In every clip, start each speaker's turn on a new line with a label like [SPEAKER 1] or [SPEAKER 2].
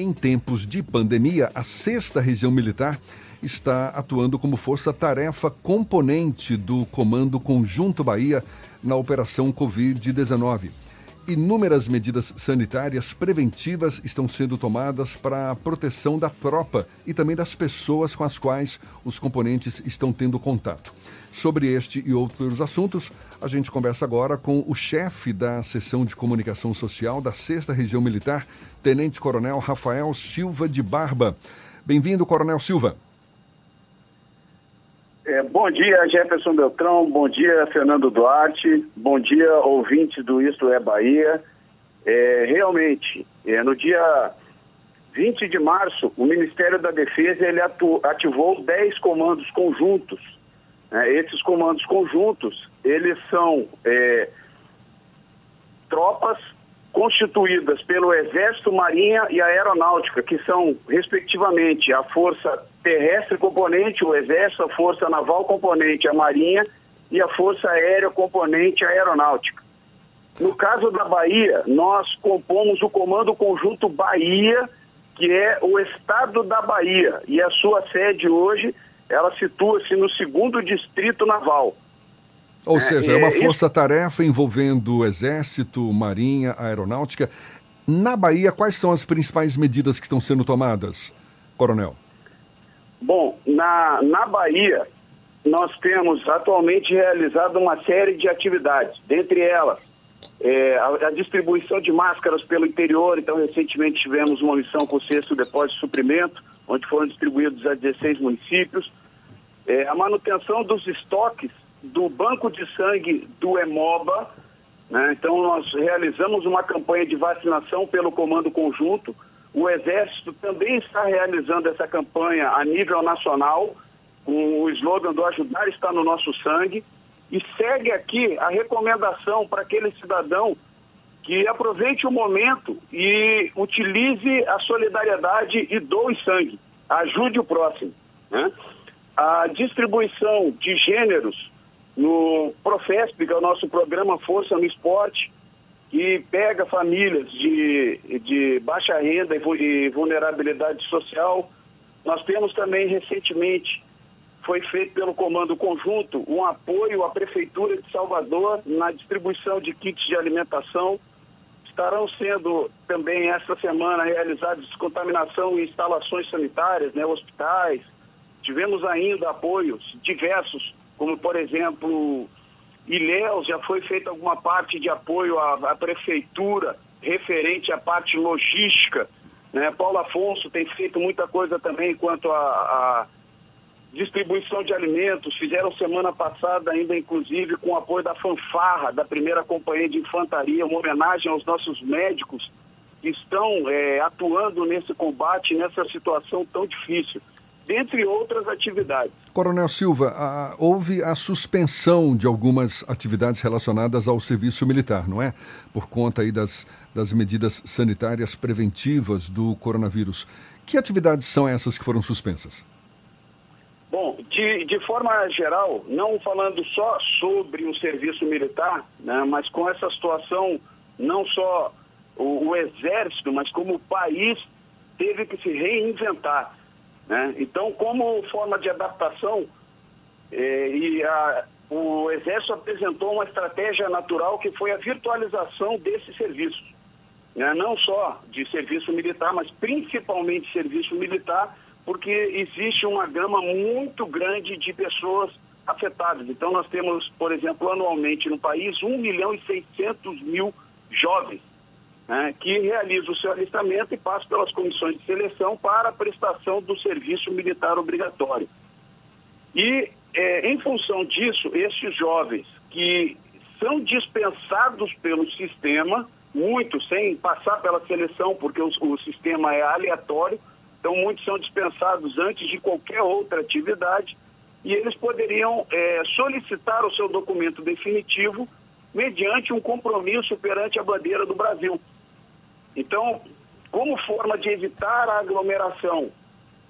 [SPEAKER 1] Em tempos de pandemia, a sexta região militar está atuando como força-tarefa componente do Comando Conjunto Bahia na Operação Covid-19. Inúmeras medidas sanitárias preventivas estão sendo tomadas para a proteção da tropa e também das pessoas com as quais os componentes estão tendo contato. Sobre este e outros assuntos, a gente conversa agora com o chefe da seção de comunicação social da 6 Região Militar, Tenente Coronel Rafael Silva de Barba. Bem-vindo, Coronel Silva.
[SPEAKER 2] É, bom dia, Jefferson Beltrão. Bom dia, Fernando Duarte. Bom dia, ouvintes do Isto é Bahia. É, realmente, é, no dia 20 de março, o Ministério da Defesa ele atu, ativou 10 comandos conjuntos. É, esses comandos conjuntos, eles são é, tropas constituídas pelo Exército, Marinha e Aeronáutica, que são, respectivamente, a Força Terrestre Componente, o Exército, a Força Naval Componente, a Marinha e a Força Aérea Componente, Aeronáutica. No caso da Bahia, nós compomos o Comando Conjunto Bahia, que é o Estado da Bahia, e a sua sede hoje, ela situa-se no segundo Distrito Naval.
[SPEAKER 1] Ou é, seja, é uma força-tarefa envolvendo Exército, Marinha, Aeronáutica. Na Bahia, quais são as principais medidas que estão sendo tomadas, Coronel?
[SPEAKER 2] Bom, na, na Bahia, nós temos atualmente realizado uma série de atividades, dentre elas é, a, a, distribuição de máscaras pelo interior. Então, recentemente tivemos uma missão com o sexto depósito de suprimento, onde foram distribuídos a 16 municípios. É, a manutenção dos estoques do banco de sangue do Hemoba. Né? Então, nós realizamos uma campanha de vacinação pelo Comando Conjunto. O Exército também está realizando essa campanha a nível nacional, com o slogan do Ajudar está no nosso sangue. E segue aqui a recomendação para aquele cidadão que aproveite o momento e utilize a solidariedade e doe sangue. Ajude o próximo. Né? A distribuição de gêneros no Profesp, que é o nosso programa Força no Esporte, que pega famílias de, de baixa renda e vulnerabilidade social. Nós temos também recentemente, foi feito pelo Comando Conjunto, um apoio à Prefeitura de Salvador na distribuição de kits de alimentação. Estarão sendo também esta semana realizadas descontaminação em instalações sanitárias, né, hospitais. Tivemos ainda apoios diversos como por exemplo, Ilhéus já foi feita alguma parte de apoio à, à prefeitura referente à parte logística. Né? Paulo Afonso tem feito muita coisa também quanto à distribuição de alimentos. Fizeram semana passada ainda, inclusive, com o apoio da fanfarra, da primeira companhia de infantaria, uma homenagem aos nossos médicos que estão é, atuando nesse combate, nessa situação tão difícil dentre outras atividades.
[SPEAKER 1] Coronel Silva, a, houve a suspensão de algumas atividades relacionadas ao serviço militar, não é? Por conta aí das, das medidas sanitárias preventivas do coronavírus. Que atividades são essas que foram suspensas?
[SPEAKER 2] Bom, de, de forma geral, não falando só sobre o serviço militar, né, mas com essa situação, não só o, o Exército, mas como o país teve que se reinventar. Né? Então, como forma de adaptação, eh, e a, o Exército apresentou uma estratégia natural que foi a virtualização desses serviços. Né? Não só de serviço militar, mas principalmente serviço militar, porque existe uma gama muito grande de pessoas afetadas. Então, nós temos, por exemplo, anualmente no país 1 milhão e 600 mil jovens né, que realiza o seu alistamento e passa pelas comissões de seleção para a prestação do serviço militar obrigatório. E, é, em função disso, esses jovens que são dispensados pelo sistema, muitos sem passar pela seleção, porque o, o sistema é aleatório, então muitos são dispensados antes de qualquer outra atividade e eles poderiam é, solicitar o seu documento definitivo mediante um compromisso perante a bandeira do Brasil. Então, como forma de evitar a aglomeração,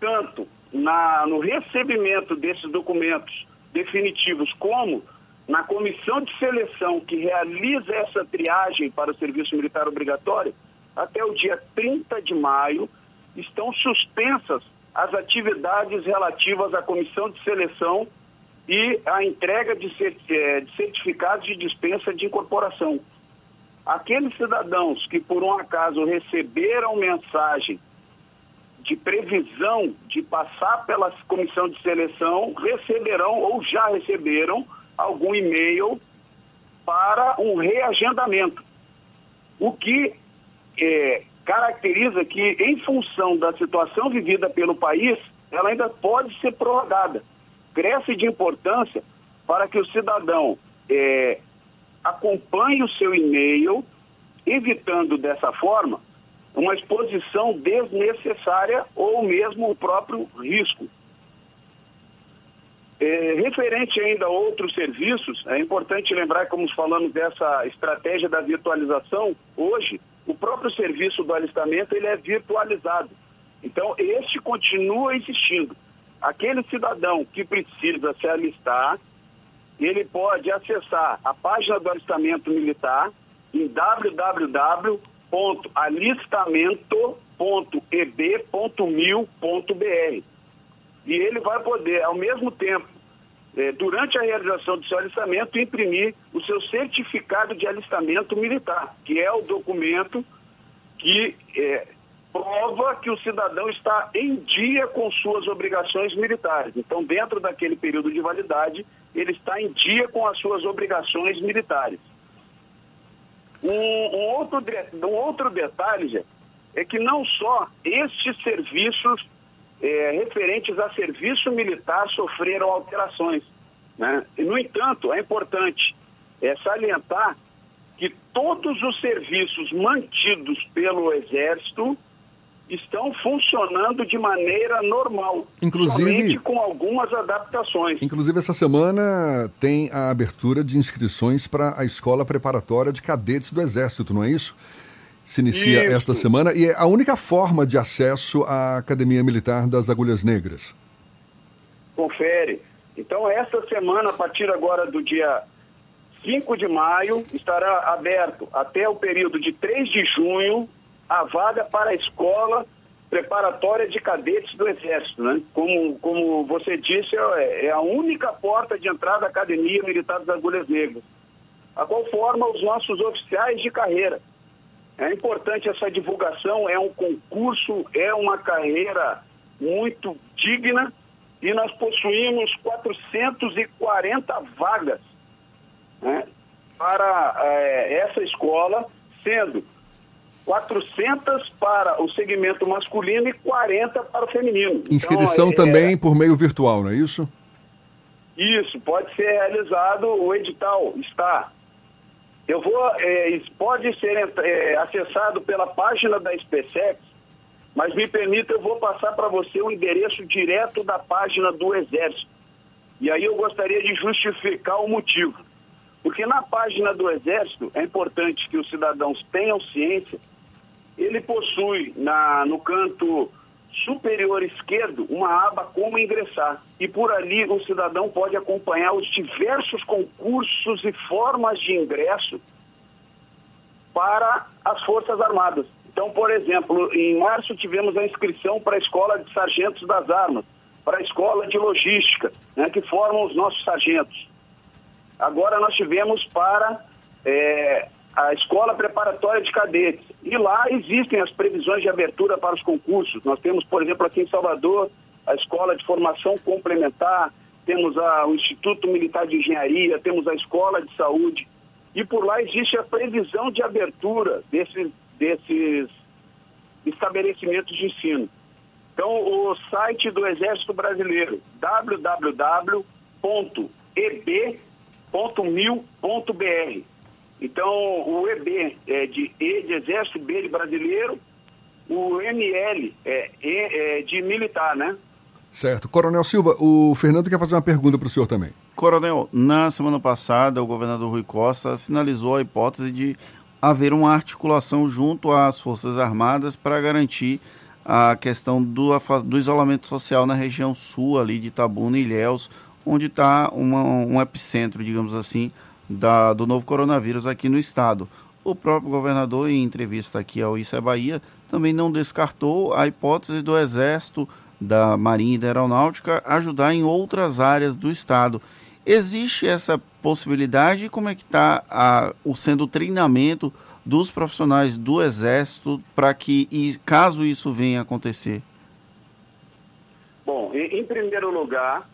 [SPEAKER 2] tanto na, no recebimento desses documentos definitivos, como na comissão de seleção que realiza essa triagem para o serviço militar obrigatório, até o dia 30 de maio, estão suspensas as atividades relativas à comissão de seleção e à entrega de eh, certificados de dispensa de incorporação. Aqueles cidadãos que, por um acaso, receberam mensagem de previsão de passar pela comissão de seleção, receberão ou já receberam algum e-mail para um reagendamento. O que é, caracteriza que, em função da situação vivida pelo país, ela ainda pode ser prorrogada. Cresce de importância para que o cidadão é, acompanhe o seu e-mail, evitando dessa forma uma exposição desnecessária ou mesmo o próprio risco. É, referente ainda a outros serviços, é importante lembrar, como falamos dessa estratégia da virtualização, hoje o próprio serviço do alistamento ele é virtualizado. Então, este continua existindo. Aquele cidadão que precisa se alistar, ele pode acessar a página do alistamento militar em www.alistamento.eb.mil.br. E ele vai poder, ao mesmo tempo, durante a realização do seu alistamento, imprimir o seu certificado de alistamento militar, que é o documento que é, prova que o cidadão está em dia com suas obrigações militares. Então, dentro daquele período de validade, ele está em dia com as suas obrigações militares. Um, um outro, um outro detalhe, é que não só estes serviços é, referentes a serviço militar sofreram alterações. Né? No entanto, é importante é, salientar que todos os serviços mantidos pelo Exército estão funcionando de maneira normal,
[SPEAKER 1] inclusive
[SPEAKER 2] com algumas adaptações.
[SPEAKER 1] Inclusive essa semana tem a abertura de inscrições para a escola preparatória de cadetes do Exército, não é isso? Se inicia Isso. esta semana e é a única forma de acesso à Academia Militar das Agulhas Negras.
[SPEAKER 2] Confere. Então, esta semana, a partir agora do dia 5 de maio, estará aberto até o período de 3 de junho a vaga para a escola preparatória de cadetes do Exército. Né? Como, como você disse, é, é a única porta de entrada da Academia Militar das Agulhas Negras. A qual forma os nossos oficiais de carreira é importante essa divulgação, é um concurso, é uma carreira muito digna e nós possuímos 440 vagas né, para é, essa escola, sendo 400 para o segmento masculino e 40 para o feminino.
[SPEAKER 1] Inscrição então, é, também por meio virtual, não é isso?
[SPEAKER 2] Isso, pode ser realizado, o edital está eu vou, é, pode ser é, acessado pela página da SpaceX, mas me permita, eu vou passar para você o endereço direto da página do Exército. E aí eu gostaria de justificar o motivo. Porque na página do Exército, é importante que os cidadãos tenham ciência, ele possui na, no canto superior esquerdo uma aba como ingressar. E por ali o cidadão pode acompanhar os diversos concursos e formas de ingresso para as Forças Armadas. Então, por exemplo, em março tivemos a inscrição para a Escola de Sargentos das Armas, para a Escola de Logística, né, que formam os nossos sargentos. Agora nós tivemos para é, a Escola Preparatória de Cadetes. E lá existem as previsões de abertura para os concursos. Nós temos, por exemplo, aqui em Salvador, a Escola de Formação Complementar, temos a, o Instituto Militar de Engenharia, temos a Escola de Saúde. E por lá existe a previsão de abertura desses, desses estabelecimentos de ensino. Então, o site do Exército Brasileiro, www.eb.mil.br então, o EB é de E de Exército, B de Brasileiro, o ML é, e, é de militar, né?
[SPEAKER 1] Certo. Coronel Silva, o Fernando quer fazer uma pergunta para o senhor também.
[SPEAKER 3] Coronel, na semana passada, o governador Rui Costa sinalizou a hipótese de haver uma articulação junto às Forças Armadas para garantir a questão do, do, isolamento social na região sul ali de Itabuna e Ilhéus, onde está um epicentro, digamos assim, da, do novo coronavírus aqui no estado. o próprio governador, em entrevista aqui ao Isso é Bahia, também não descartou a hipótese do Exército, da Marinha e da Aeronáutica ajudar em outras áreas do Estado. Existe essa possibilidade? Como é que está o sendo o treinamento dos profissionais do Exército para que, e caso isso venha a acontecer?
[SPEAKER 2] Bom, em, em primeiro lugar,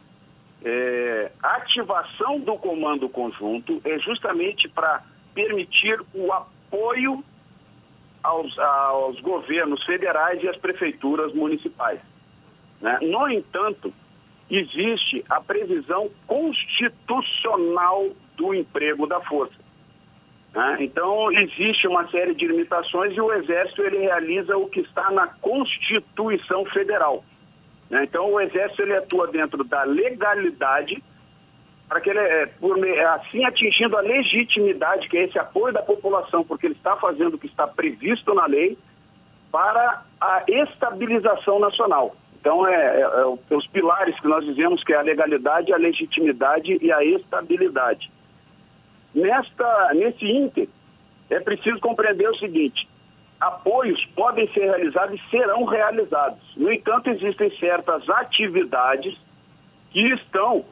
[SPEAKER 2] é, a ativação do comando conjunto é justamente para permitir o apoio aos, aos, governos federais e às prefeituras municipais. Né? No entanto, existe a previsão constitucional do emprego da força. Né? Então, existe uma série de limitações e o Exército ele realiza o que está na Constituição Federal. Né? Então, o Exército ele atua dentro da legalidade para que ele, é, por, assim atingindo a legitimidade, que é esse apoio da população, porque ele está fazendo o que está previsto na lei, para a estabilização nacional. Então, é, é, é, os pilares que nós dizemos que é a legalidade, a legitimidade e a estabilidade. Nesta, nesse ínter, é preciso compreender o seguinte, apoios podem ser realizados e serão realizados. No entanto, existem certas atividades que estão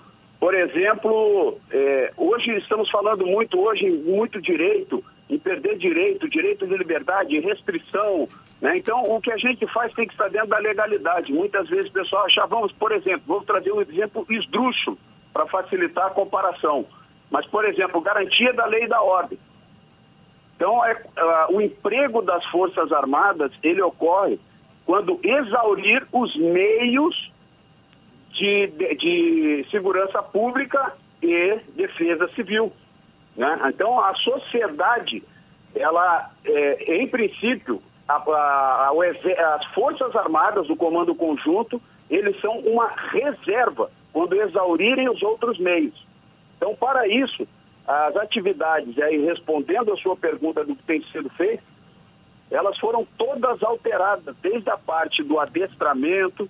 [SPEAKER 2] por exemplo, é, hoje estamos falando muito, hoje, muito direito, em perder direito, direito de liberdade, restrição. Né? Então, o que a gente faz tem que estar dentro da legalidade. Muitas vezes o pessoal acha, vamos, por exemplo, vou trazer um exemplo esdrúxulo para facilitar a comparação. Mas, por exemplo, garantia da lei e da ordem. Então, é, uh, o emprego das Forças Armadas, ele ocorre quando exaurir os meios de, de, de segurança pública e defesa civil. Né? Então, a sociedade, ela, é, em princípio, a, a, a, as Forças Armadas, o Comando Conjunto, eles são uma reserva quando exaurirem os outros meios. Então, para isso, as atividades, aí respondendo a sua pergunta do que tem sido feito, elas foram todas alteradas, desde a parte do adestramento,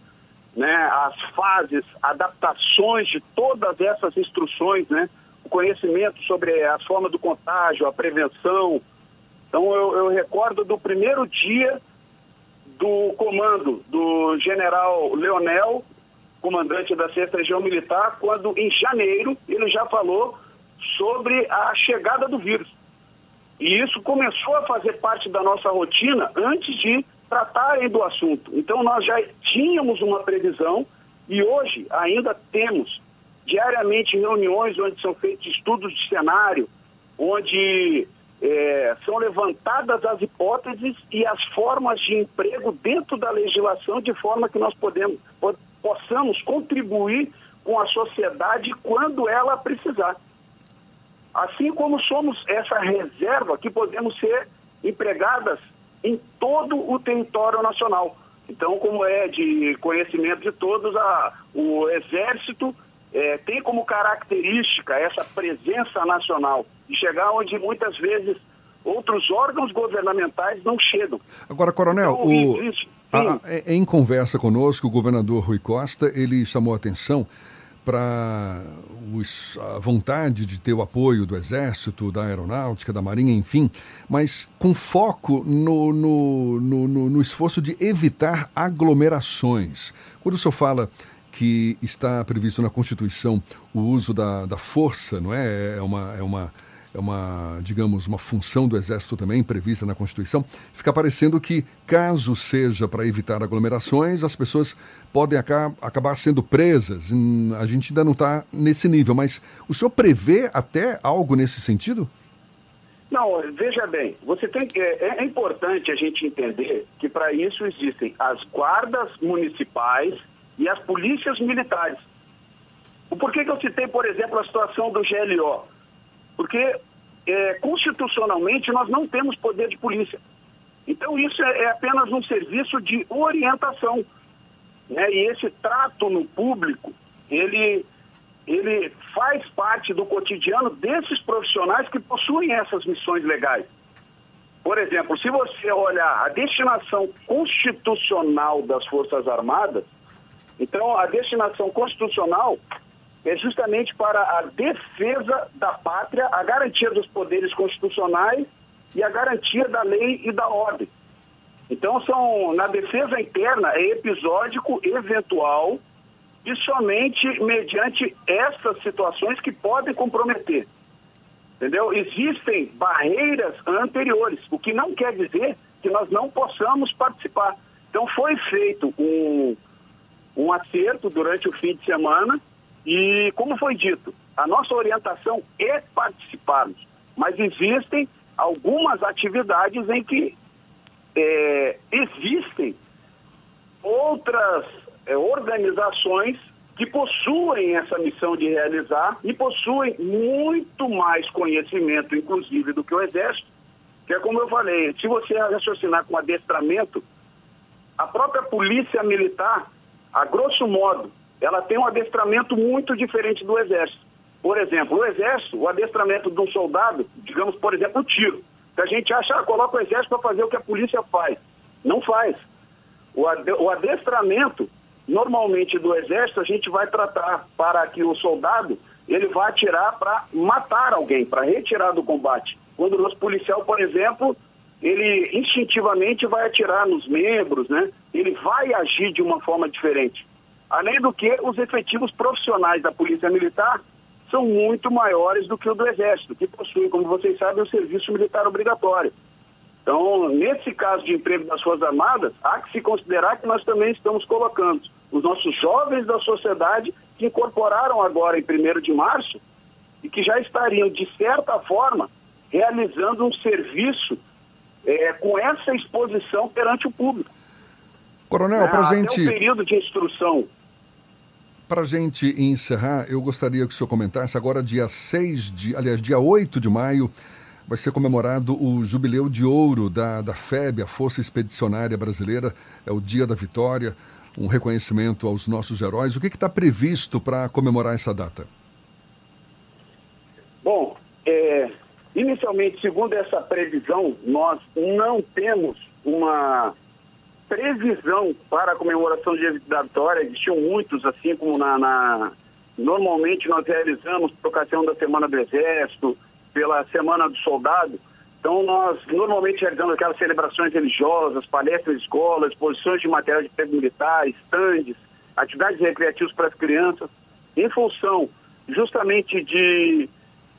[SPEAKER 2] né, as fases, adaptações de todas essas instruções, né, o conhecimento sobre as formas do contágio, a prevenção. Então eu, eu recordo do primeiro dia do comando do general Leonel, comandante da sexta região militar, quando em janeiro ele já falou sobre a chegada do vírus. E isso começou a fazer parte da nossa rotina antes de tratarem do assunto. Então nós já tínhamos uma previsão e hoje ainda temos diariamente reuniões onde são feitos estudos de cenário, onde é, são levantadas as hipóteses e as formas de emprego dentro da legislação de forma que nós podemos, possamos contribuir com a sociedade quando ela precisar. Assim como somos essa reserva que podemos ser empregadas em todo o território nacional. Então, como é de conhecimento de todos, a, o Exército é, tem como característica essa presença nacional de chegar onde muitas vezes outros órgãos governamentais não chegam.
[SPEAKER 1] Agora, Coronel, então, o, existe, a, em conversa conosco, o governador Rui Costa, ele chamou a atenção para a vontade de ter o apoio do Exército, da Aeronáutica, da Marinha, enfim, mas com foco no, no, no, no esforço de evitar aglomerações. Quando o senhor fala que está previsto na Constituição o uso da, da força, não é? É uma, é uma é uma, digamos, uma função do Exército também prevista na Constituição, fica parecendo que, caso seja para evitar aglomerações, as pessoas podem acabar sendo presas. Hum, a gente ainda não está nesse nível, mas o senhor prevê até algo nesse sentido?
[SPEAKER 2] Não, veja bem, você tem é, é importante a gente entender que para isso existem as guardas municipais e as polícias militares. Por que, que eu citei, por exemplo, a situação do GLO? Porque é, constitucionalmente nós não temos poder de polícia. Então isso é, é apenas um serviço de orientação. Né? E esse trato no público, ele, ele faz parte do cotidiano desses profissionais que possuem essas missões legais. Por exemplo, se você olhar a destinação constitucional das Forças Armadas, então a destinação constitucional é justamente para a defesa da pátria, a garantia dos poderes constitucionais e a garantia da lei e da ordem. Então, são, na defesa interna, é episódico, eventual e somente mediante essas situações que podem comprometer. Entendeu? Existem barreiras anteriores, o que não quer dizer que nós não possamos participar. Então, foi feito um, um acerto durante o fim de semana e, como foi dito, a nossa orientação é participarmos, mas existem algumas atividades em que é, existem outras é, organizações que possuem essa missão de realizar e possuem muito mais conhecimento, inclusive, do que o Exército, que é como eu falei, se você raciocinar com adestramento, a própria polícia militar, a grosso modo, ela tem um adestramento muito diferente do Exército. Por exemplo, o Exército, o adestramento de um soldado, digamos, por exemplo, o tiro. Que a gente acha, ah, coloca o Exército para fazer o que a polícia faz. Não faz. O adestramento, normalmente do Exército, a gente vai tratar para que o soldado ele vá atirar para matar alguém, para retirar do combate. Quando o nosso policial, por exemplo, ele instintivamente vai atirar nos membros, né? Ele vai agir de uma forma diferente. Além do que, os efetivos profissionais da Polícia Militar são muito maiores do que o do Exército, que possui, como vocês sabem, o serviço militar obrigatório. Então, nesse caso de emprego das Forças Armadas, há que se considerar que nós também estamos colocando os nossos jovens da sociedade que incorporaram agora em 1 de março e que já estariam, de certa forma, realizando um serviço é, com essa exposição perante o público.
[SPEAKER 1] Coronel, para a gente.
[SPEAKER 2] o período de instrução
[SPEAKER 1] para a gente encerrar, eu gostaria que o senhor comentasse agora, dia 6 de. Aliás, dia 8 de maio, vai ser comemorado o Jubileu de Ouro da, da FEB, a Força Expedicionária Brasileira. É o Dia da Vitória, um reconhecimento aos nossos heróis. O que está previsto para comemorar essa data?
[SPEAKER 2] Bom, é, inicialmente, segundo essa previsão, nós não temos uma previsão para a comemoração da vitória, existiam muitos, assim como na, na, normalmente nós realizamos por ocasião da Semana do Exército, pela Semana do Soldado. Então nós normalmente realizamos aquelas celebrações religiosas, palestras de escolas, exposições de material de defesa militar, estandes, atividades recreativas para as crianças, em função justamente de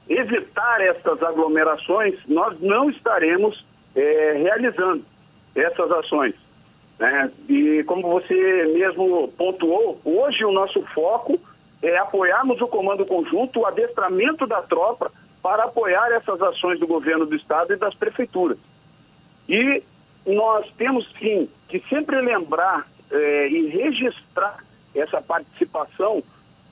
[SPEAKER 2] evitar essas aglomerações, nós não estaremos é, realizando essas ações. Né? E como você mesmo pontuou, hoje o nosso foco é apoiarmos o comando conjunto, o adestramento da tropa para apoiar essas ações do governo do estado e das prefeituras. E nós temos sim que sempre lembrar é, e registrar essa participação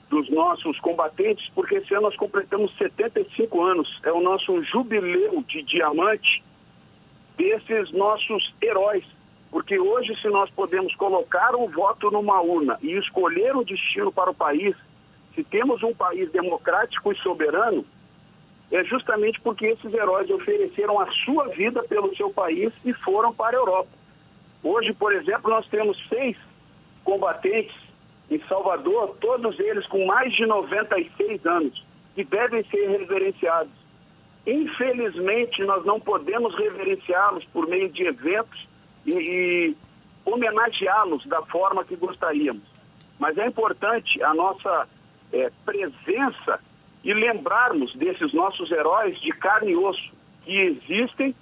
[SPEAKER 2] dos nossos combatentes, porque esse ano nós completamos 75 anos, é o nosso jubileu de diamante desses nossos heróis porque hoje, se nós podemos colocar o voto numa urna e escolher o destino para o país, se temos um país democrático e soberano, é justamente porque esses heróis ofereceram a sua vida pelo seu país e foram para a Europa. Hoje, por exemplo, nós temos seis combatentes em Salvador, todos eles com mais de 96 anos, que devem ser reverenciados. Infelizmente, nós não podemos reverenciá-los por meio de eventos e, e homenageá-los da forma que gostaríamos. Mas é importante a nossa é, presença e lembrarmos desses nossos heróis de carne e osso que existem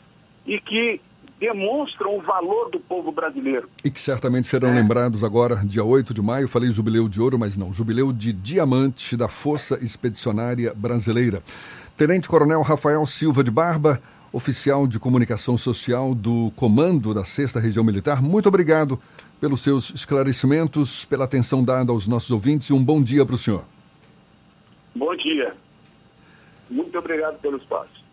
[SPEAKER 2] e que demonstram o valor do povo brasileiro.
[SPEAKER 1] E que certamente serão é. lembrados agora, dia 8 de maio, falei jubileu de ouro, mas não, jubileu de diamante da Força Expedicionária Brasileira. Tenente Coronel Rafael Silva de Barba, oficial de comunicação social do Comando da Sexta Região Militar. Muito obrigado pelos seus esclarecimentos, pela atenção dada aos nossos ouvintes e um bom dia para o senhor.
[SPEAKER 2] Bom dia. Muito obrigado pelo espaço.